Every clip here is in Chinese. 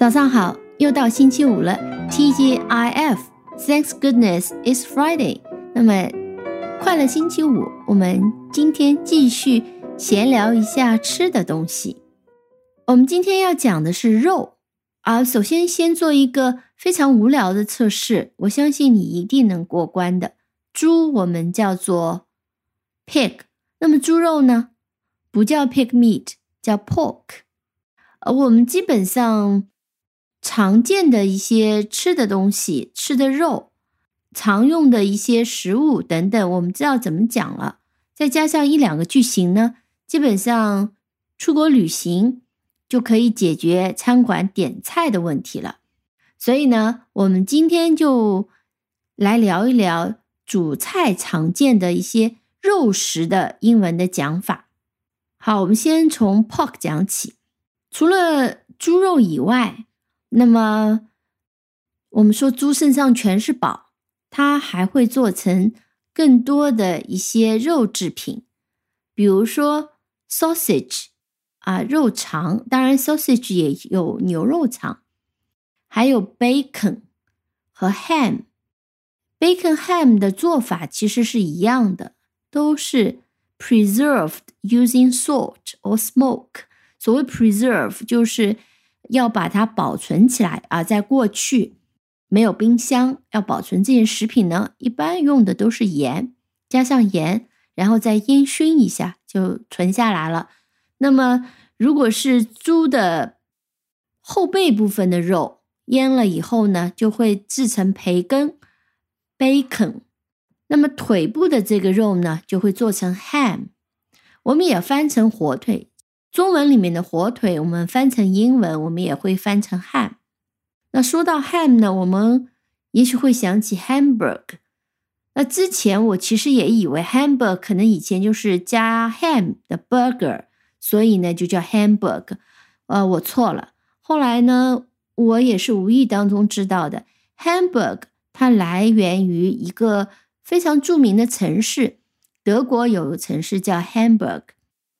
早上好，又到星期五了。TGIF，Thanks goodness it's Friday。那么，快乐星期五，我们今天继续闲聊一下吃的东西。我们今天要讲的是肉啊。首先，先做一个非常无聊的测试，我相信你一定能过关的。猪我们叫做 pig，那么猪肉呢，不叫 pig meat，叫 pork。呃，我们基本上。常见的一些吃的东西、吃的肉、常用的一些食物等等，我们知道怎么讲了。再加上一两个句型呢，基本上出国旅行就可以解决餐馆点菜的问题了。所以呢，我们今天就来聊一聊主菜常见的一些肉食的英文的讲法。好，我们先从 pork 讲起。除了猪肉以外，那么，我们说猪身上全是宝，它还会做成更多的一些肉制品，比如说 sausage 啊，肉肠，当然 sausage 也有牛肉肠，还有 bacon 和 ham。bacon ham 的做法其实是一样的，都是 preserved using salt or smoke。所谓 preserve 就是。要把它保存起来啊！在过去没有冰箱，要保存这些食品呢，一般用的都是盐，加上盐，然后再烟熏一下就存下来了。那么，如果是猪的后背部分的肉，腌了以后呢，就会制成培根 （bacon）。那么腿部的这个肉呢，就会做成 ham，我们也翻成火腿。中文里面的火腿，我们翻成英文，我们也会翻成 ham。那说到 ham 呢，我们也许会想起 hamburger。那之前我其实也以为 hamburger 可能以前就是加 ham 的 burger，所以呢就叫 hamburg。呃，我错了。后来呢，我也是无意当中知道的，hamburg 它来源于一个非常著名的城市，德国有个城市叫 Hamburg，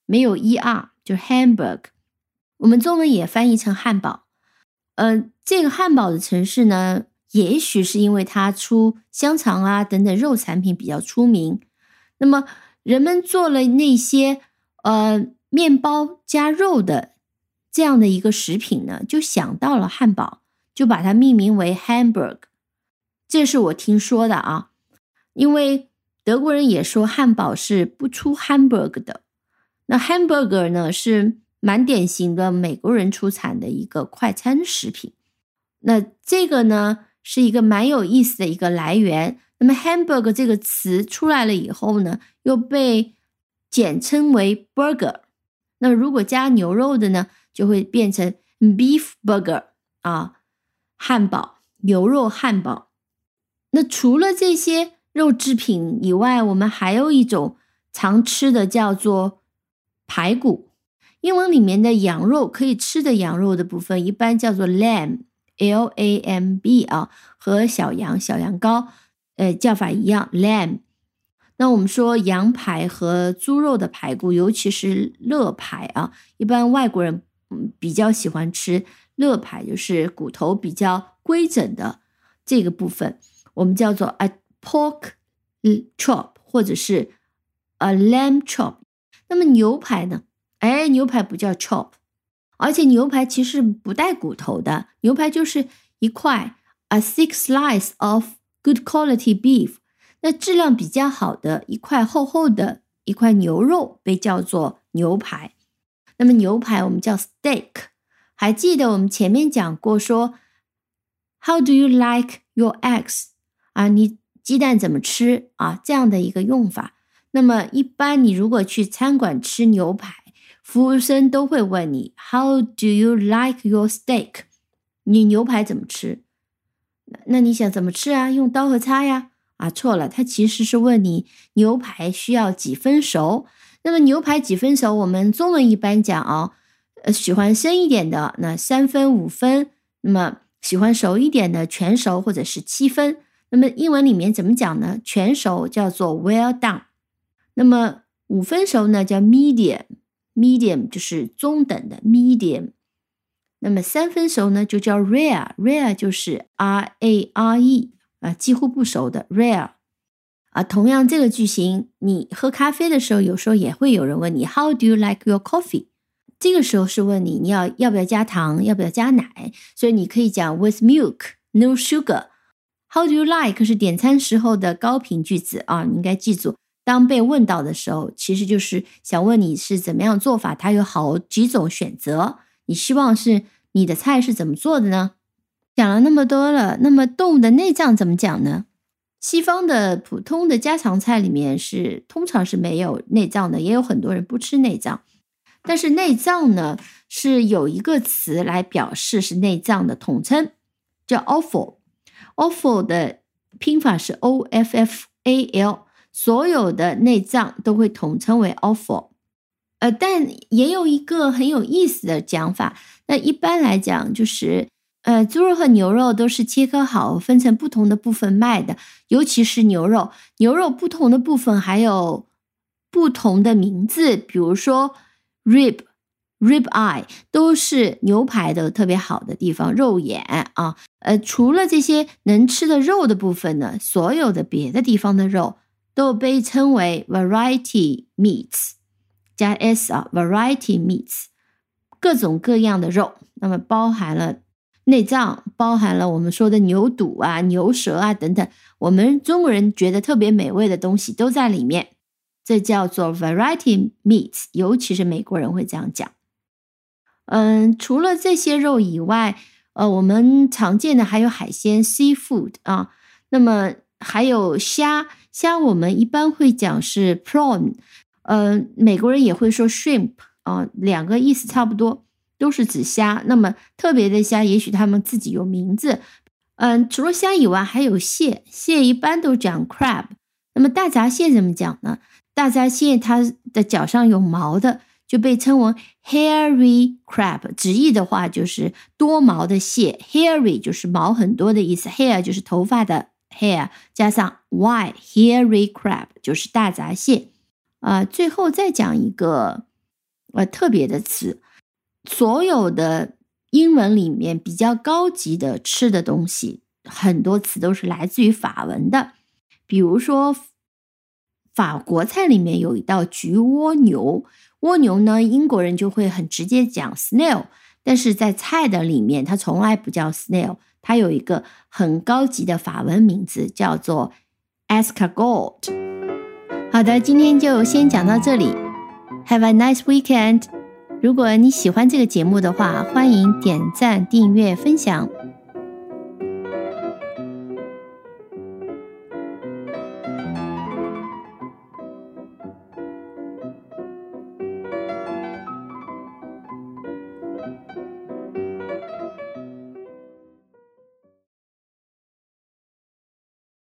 没有 er。就 Hamburg，我们中文也翻译成汉堡。呃，这个汉堡的城市呢，也许是因为它出香肠啊等等肉产品比较出名。那么人们做了那些呃面包加肉的这样的一个食品呢，就想到了汉堡，就把它命名为 Hamburg。这是我听说的啊，因为德国人也说汉堡是不出 Hamburg 的。那 hamburger 呢是蛮典型的美国人出产的一个快餐食品。那这个呢是一个蛮有意思的一个来源。那么 hamburger 这个词出来了以后呢，又被简称为 burger。那如果加牛肉的呢，就会变成 beef burger 啊，汉堡，牛肉汉堡。那除了这些肉制品以外，我们还有一种常吃的叫做。排骨，英文里面的羊肉可以吃的羊肉的部分一般叫做 lamb，l a m b 啊，和小羊、小羊羔，呃，叫法一样 lamb。那我们说羊排和猪肉的排骨，尤其是肋排啊，一般外国人嗯比较喜欢吃肋排，就是骨头比较规整的这个部分，我们叫做 a pork chop 或者是 a lamb chop。那么牛排呢？哎，牛排不叫 chop，而且牛排其实不带骨头的，牛排就是一块 a thick slice of good quality beef，那质量比较好的一块厚厚的一块牛肉被叫做牛排。那么牛排我们叫 steak，还记得我们前面讲过说，How do you like your eggs？啊，你鸡蛋怎么吃啊？这样的一个用法。那么，一般你如果去餐馆吃牛排，服务生都会问你 “How do you like your steak？” 你牛排怎么吃？那你想怎么吃啊？用刀和叉呀？啊，错了，他其实是问你牛排需要几分熟。那么牛排几分熟？我们中文一般讲哦，呃，喜欢生一点的，那三分五分；那么喜欢熟一点的，全熟或者是七分。那么英文里面怎么讲呢？全熟叫做 well done。那么五分熟呢，叫 medium，medium 就是中等的 medium。那么三分熟呢，就叫 rare，rare 就是 R A R E 啊，几乎不熟的 rare 啊。同样，这个句型，你喝咖啡的时候，有时候也会有人问你 How do you like your coffee？这个时候是问你你要要不要加糖，要不要加奶，所以你可以讲 With milk，no sugar。How do you like 是点餐时候的高频句子啊，你应该记住。当被问到的时候，其实就是想问你是怎么样做法，它有好几种选择。你希望是你的菜是怎么做的呢？讲了那么多了，那么动物的内脏怎么讲呢？西方的普通的家常菜里面是通常是没有内脏的，也有很多人不吃内脏。但是内脏呢是有一个词来表示是内脏的统称，叫 offal。offal 的拼法是 o f f a l，所有的内脏都会统称为 offal。呃，但也有一个很有意思的讲法。那一般来讲，就是呃，猪肉和牛肉都是切割好，分成不同的部分卖的。尤其是牛肉，牛肉不同的部分还有不同的名字，比如说 rib、rib eye，都是牛排的特别好的地方，肉眼啊。呃，除了这些能吃的肉的部分呢，所有的别的地方的肉都被称为 variety meats。加 s 啊，variety meats，各种各样的肉，那么包含了内脏，包含了我们说的牛肚啊、牛舌啊等等，我们中国人觉得特别美味的东西都在里面，这叫做 variety meats，尤其是美国人会这样讲。嗯，除了这些肉以外，呃，我们常见的还有海鲜 seafood 啊，那么还有虾，虾我们一般会讲是 prawn。呃，美国人也会说 shrimp 啊，两个意思差不多，都是指虾。那么特别的虾，也许他们自己有名字。嗯，除了虾以外，还有蟹，蟹一般都讲 crab。那么大闸蟹怎么讲呢？大闸蟹它的脚上有毛的，就被称为 hairy crab。直译的话就是多毛的蟹，hairy 就是毛很多的意思，hair 就是头发的 hair，加上 y hairy crab 就是大闸蟹。啊，最后再讲一个呃特别的词，所有的英文里面比较高级的吃的东西，很多词都是来自于法文的。比如说，法国菜里面有一道焗蜗牛，蜗牛呢，英国人就会很直接讲 snail，但是在菜的里面，它从来不叫 snail，它有一个很高级的法文名字，叫做 escargot。好的，今天就先讲到这里。Have a nice weekend。如果你喜欢这个节目的话，欢迎点赞、订阅、分享。